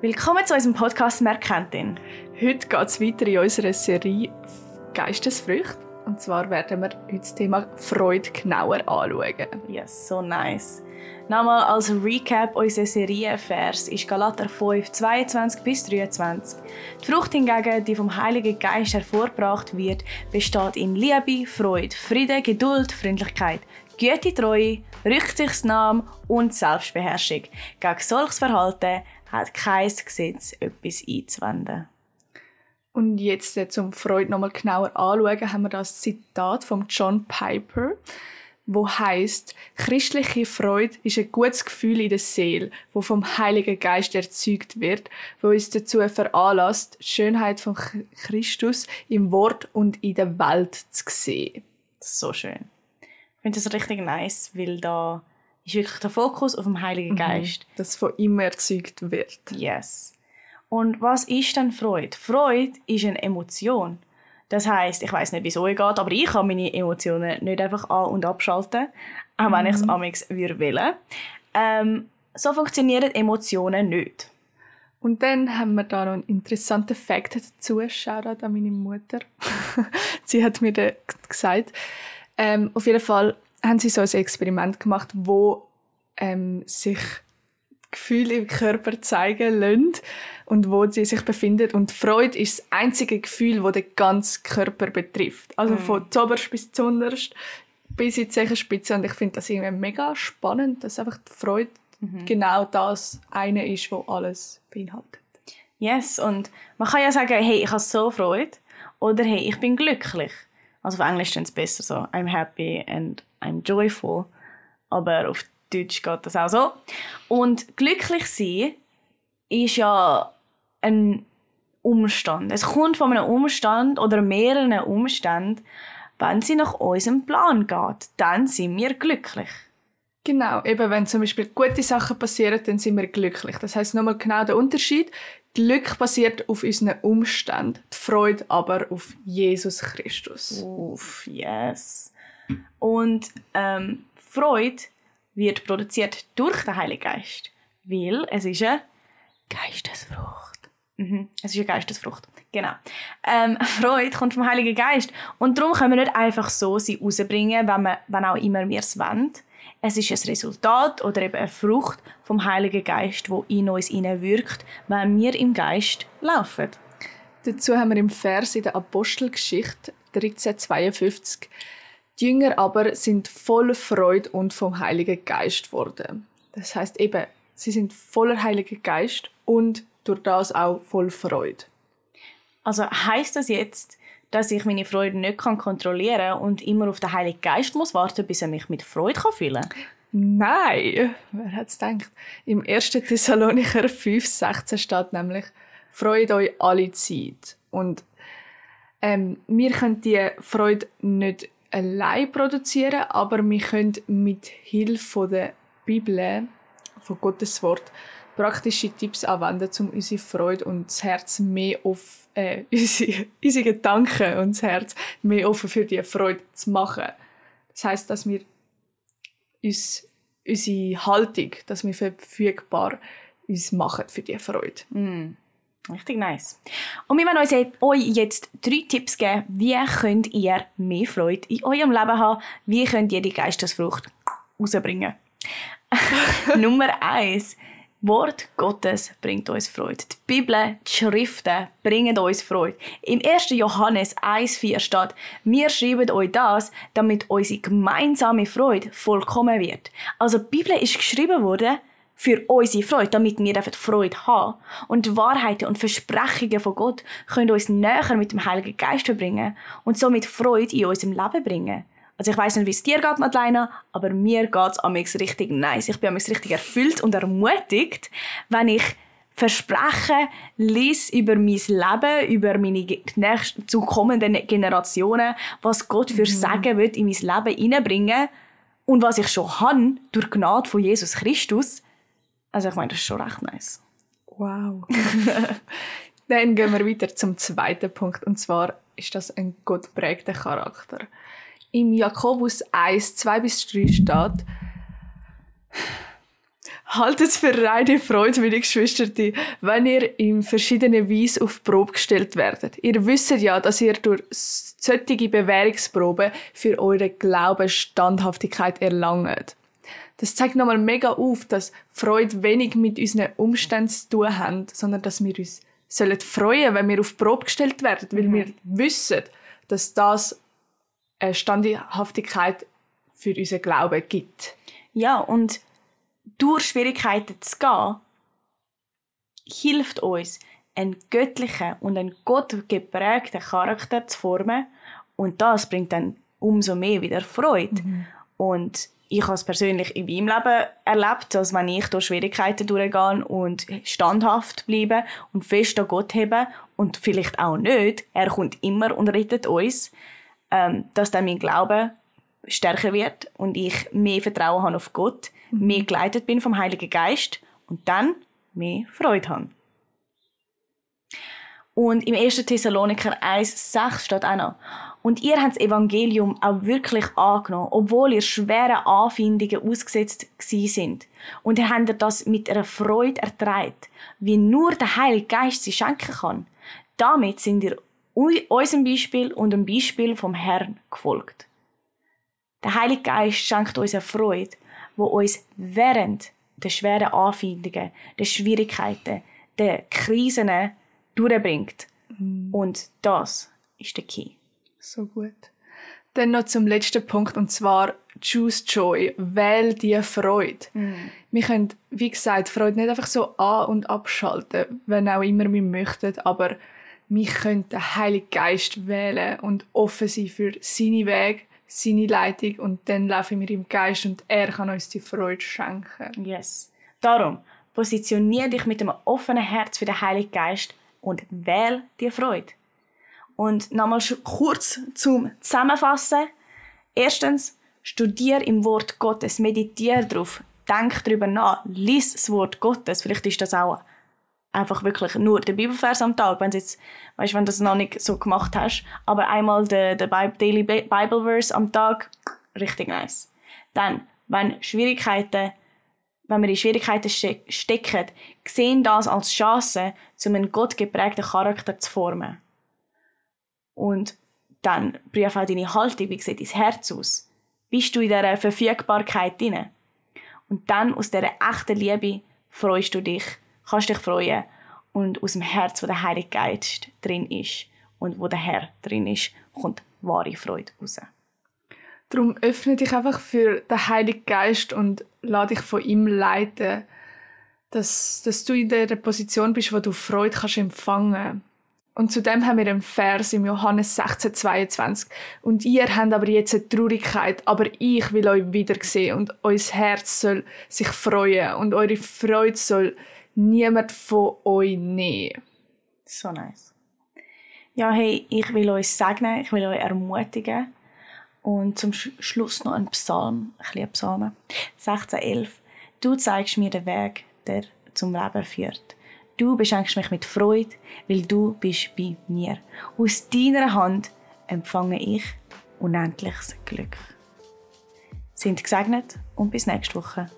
Willkommen zu unserem Podcast Merkentin. Heute geht es weiter in unserer Serie Geistesfrüchte. Und zwar werden wir heute das Thema Freude genauer anschauen. Yes, so nice. Nochmal als Recap, unser Serienvers ist Galater 5, 22 bis 23. Die Frucht hingegen, die vom Heiligen Geist hervorgebracht wird, besteht in Liebe, Freude, Friede, Geduld, Freundlichkeit, Güte, Treue, Rücksichtsnahme und Selbstbeherrschung. Gegen solches Verhalten hat kein Gesetz etwas einzuwenden. Und jetzt äh, zum Freude nochmal genauer anschauen, haben wir das Zitat von John Piper, wo heißt: Christliche Freude ist ein gutes Gefühl in der Seele, wo vom Heiligen Geist erzeugt wird, wo uns dazu veranlasst, die Schönheit von Christus im Wort und in der Welt zu sehen. So schön. Ich finde das richtig nice, weil da ist wirklich der Fokus auf dem Heiligen Mhm. Geist. Das von ihm erzeugt wird. Yes. Und was ist denn Freude? Freude ist eine Emotion. Das heißt, ich weiß nicht, wieso es geht, aber ich kann meine Emotionen nicht einfach an- und abschalten, auch wenn ich es amigs würde wollen. Ähm, so funktionieren Emotionen nicht. Und dann haben wir da noch einen interessanten Fakt dazu. Shoutout an meine Mutter. sie hat mir gesagt, ähm, auf jeden Fall haben sie so ein Experiment gemacht, wo ähm, sich Gefühle im Körper zeigen lassen und wo sie sich befinden. Und Freude ist das einzige Gefühl, das den ganzen Körper betrifft. Also von zuoberst bis zuunterst bis in die Zehenspitze. Und ich finde das irgendwie mega spannend, dass einfach die Freude genau das eine ist, wo alles beinhaltet. Yes, und man kann ja sagen, hey, ich habe so Freude oder hey, ich bin glücklich. Also auf Englisch ist es besser so, I'm happy and I'm joyful. Aber auf Deutsch geht das auch so. Und glücklich sein ist ja ein Umstand. Es kommt von einem Umstand oder mehreren Umständen, wenn sie nach unserem Plan geht. Dann sind wir glücklich. Genau, eben wenn zum Beispiel gute Sachen passieren, dann sind wir glücklich. Das heißt nochmal genau der Unterschied. Glück basiert auf unseren Umständen, die Freude aber auf Jesus Christus. Uff, yes. Und ähm, Freude wird produziert durch den Heiligen Geist, weil es ist eine Geistesfrucht. Mhm. Es ist eine Geistesfrucht, genau. Ähm, Freude kommt vom Heiligen Geist und darum können wir nicht einfach so sie rausbringen, wenn, wir, wenn auch immer wir es wollen. Es ist ein Resultat oder eben eine Frucht vom Heiligen Geist, wo in uns wirkt, wenn wir im Geist laufen. Dazu haben wir im Vers in der Apostelgeschichte 1352 die Jünger aber sind voller Freude und vom Heiligen Geist worden. Das heißt eben, sie sind voller Heiliger Geist und durch das auch voll Freude. Also heißt das jetzt, dass ich meine Freude nicht kann kontrollieren und immer auf den Heiligen Geist muss warten, bis er mich mit Freude kann füllen kann? Nein, wer hätte es gedacht? Im 1. Thessalonicher 5,16 steht nämlich, freut euch alle Zeit. Und ähm, wir können die Freude nicht allein produzieren, aber wir können mit Hilfe der Bibel, von Gottes Wort, praktische Tipps anwenden, um unsere Freude und das Herz mehr auf äh, unsere, unsere Gedanken und das Herz mehr offen für die Freude zu machen. Das heißt, dass wir uns, unsere Haltung, dass wir verfügbar uns machen für die Freude. Mm, richtig nice. Und wir wollen euch jetzt drei Tipps geben, wie könnt ihr mehr Freude in eurem Leben haben, wie könnt ihr die Geistesfrucht rausbringen. Nummer eins. Wort Gottes bringt uns Freude. Die Bibel, die Schriften bringen uns Freude. Im 1. Johannes 1,4 steht, wir schreiben euch das, damit unsere gemeinsame Freude vollkommen wird. Also die Bibel ist geschrieben worden für unsere Freude, damit wir Freude haben. Und die Wahrheiten und Versprechungen von Gott können uns näher mit dem Heiligen Geist verbringen und somit Freude in unserem Leben bringen. Also ich weiß nicht, wie es dir geht, Madeleine, aber mir geht es amix richtig nice. Ich bin amix richtig erfüllt und ermutigt, wenn ich Versprechen lese über mein Leben, über meine ge- nächst- zu kommenden Generationen, was Gott für Sagen wird in mein Leben hineinbringen und was ich schon habe durch Gnade von Jesus Christus. Also ich meine, das ist schon recht nice. Wow. Dann gehen wir weiter zum zweiten Punkt. Und zwar ist das ein gottprägter Charakter. Im Jakobus 1, 2 bis 3 steht, Haltet es für reine Freude, meine Geschwister, wenn ihr in verschiedenen Weisen auf Probe gestellt werdet. Ihr wisst ja, dass ihr durch solche Bewährungsproben für eure Glaubenstandhaftigkeit erlangt. Das zeigt nochmal mega auf, dass Freude wenig mit unseren Umständen zu tun hat, sondern dass wir uns sollen freuen, wenn wir auf Probe gestellt werden, weil mhm. wir wissen, dass das eine Standhaftigkeit für unseren Glauben gibt. Ja, und durch Schwierigkeiten zu gehen, hilft uns, einen göttlichen und einen gottgeprägten Charakter zu formen. Und das bringt dann umso mehr wieder Freude. Mhm. Und ich habe es persönlich in meinem Leben erlebt, dass wenn ich durch Schwierigkeiten durchgehe und standhaft bleibe und fest an Gott habe und vielleicht auch nicht, er kommt immer und rettet uns, ähm, dass dann mein Glaube stärker wird und ich mehr Vertrauen habe auf Gott, mhm. mehr geleitet bin vom Heiligen Geist und dann mehr Freude habe. Und im 1. Thessaloniker 1,6 steht auch noch, und ihr habt das Evangelium auch wirklich angenommen, obwohl ihr schwere Anfindungen ausgesetzt sind. Und ihr habt das mit einer Freude ertragen, wie nur der Heilige Geist sie schenken kann. Damit sind ihr unserem Beispiel und dem Beispiel vom Herrn gefolgt. Der Heilige Geist schenkt uns eine Freude, wo uns während der schweren Anfindungen, der Schwierigkeiten, der Krisen durchbringt. Mhm. Und das ist der Key. So gut. Dann noch zum letzten Punkt und zwar Choose Joy. Wähl die Freude. Mm. Wir können, wie gesagt, Freude nicht einfach so an- und abschalten, wenn auch immer wir möchten, aber wir können den Heiligen Geist wählen und offen sein für seine Weg, seine Leitung und dann laufen wir im Geist und er kann uns die Freude schenken. Yes. Darum, positioniere dich mit einem offenen Herz für den Heiligen Geist und wähl die Freude. Und nochmal kurz zum Zusammenfassen. Erstens, studier im Wort Gottes, meditiere darauf, denk darüber nach, lies das Wort Gottes. Vielleicht ist das auch einfach wirklich nur der Bibelvers am Tag, wenn jetzt, weißt, wenn du das noch nicht so gemacht hast, aber einmal der, der Daily Bible Verse am Tag, richtig nice. Dann, wenn Schwierigkeiten, wenn wir in Schwierigkeiten stecken, sehen das als Chance, um einen gottgeprägten Charakter zu formen. Und dann prüf auch deine Haltung, wie sieht dein Herz aus? Bist du in dieser Verfügbarkeit drin? Und dann aus dieser echten Liebe freust du dich, kannst dich freuen und aus dem Herz, wo der Heilige Geist drin ist und wo der Herr drin ist, kommt wahre Freude raus. Darum öffne dich einfach für den Heiligen Geist und lass dich von ihm leiten, dass, dass du in der Position bist, wo du Freude kannst empfangen und zudem haben wir einen Vers im Johannes 16, 22. Und ihr habt aber jetzt eine Traurigkeit, aber ich will euch wiedersehen und euer Herz soll sich freuen und eure Freude soll niemand von euch nehmen. So nice. Ja, hey, ich will euch segnen, ich will euch ermutigen. Und zum Schluss noch ein Psalm, ein Psalmen. 16,11. Du zeigst mir den Weg, der zum Leben führt. Du beschenkst mich mit Freude, weil du bist bei mir. Aus deiner Hand empfange ich unendliches Glück. Sind gesegnet und bis nächste Woche.